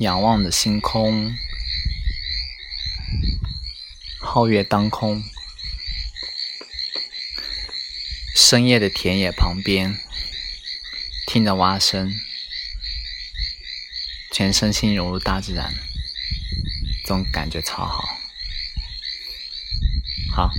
仰望着星空，皓月当空，深夜的田野旁边，听着蛙声，全身心融入大自然，这种感觉超好。好。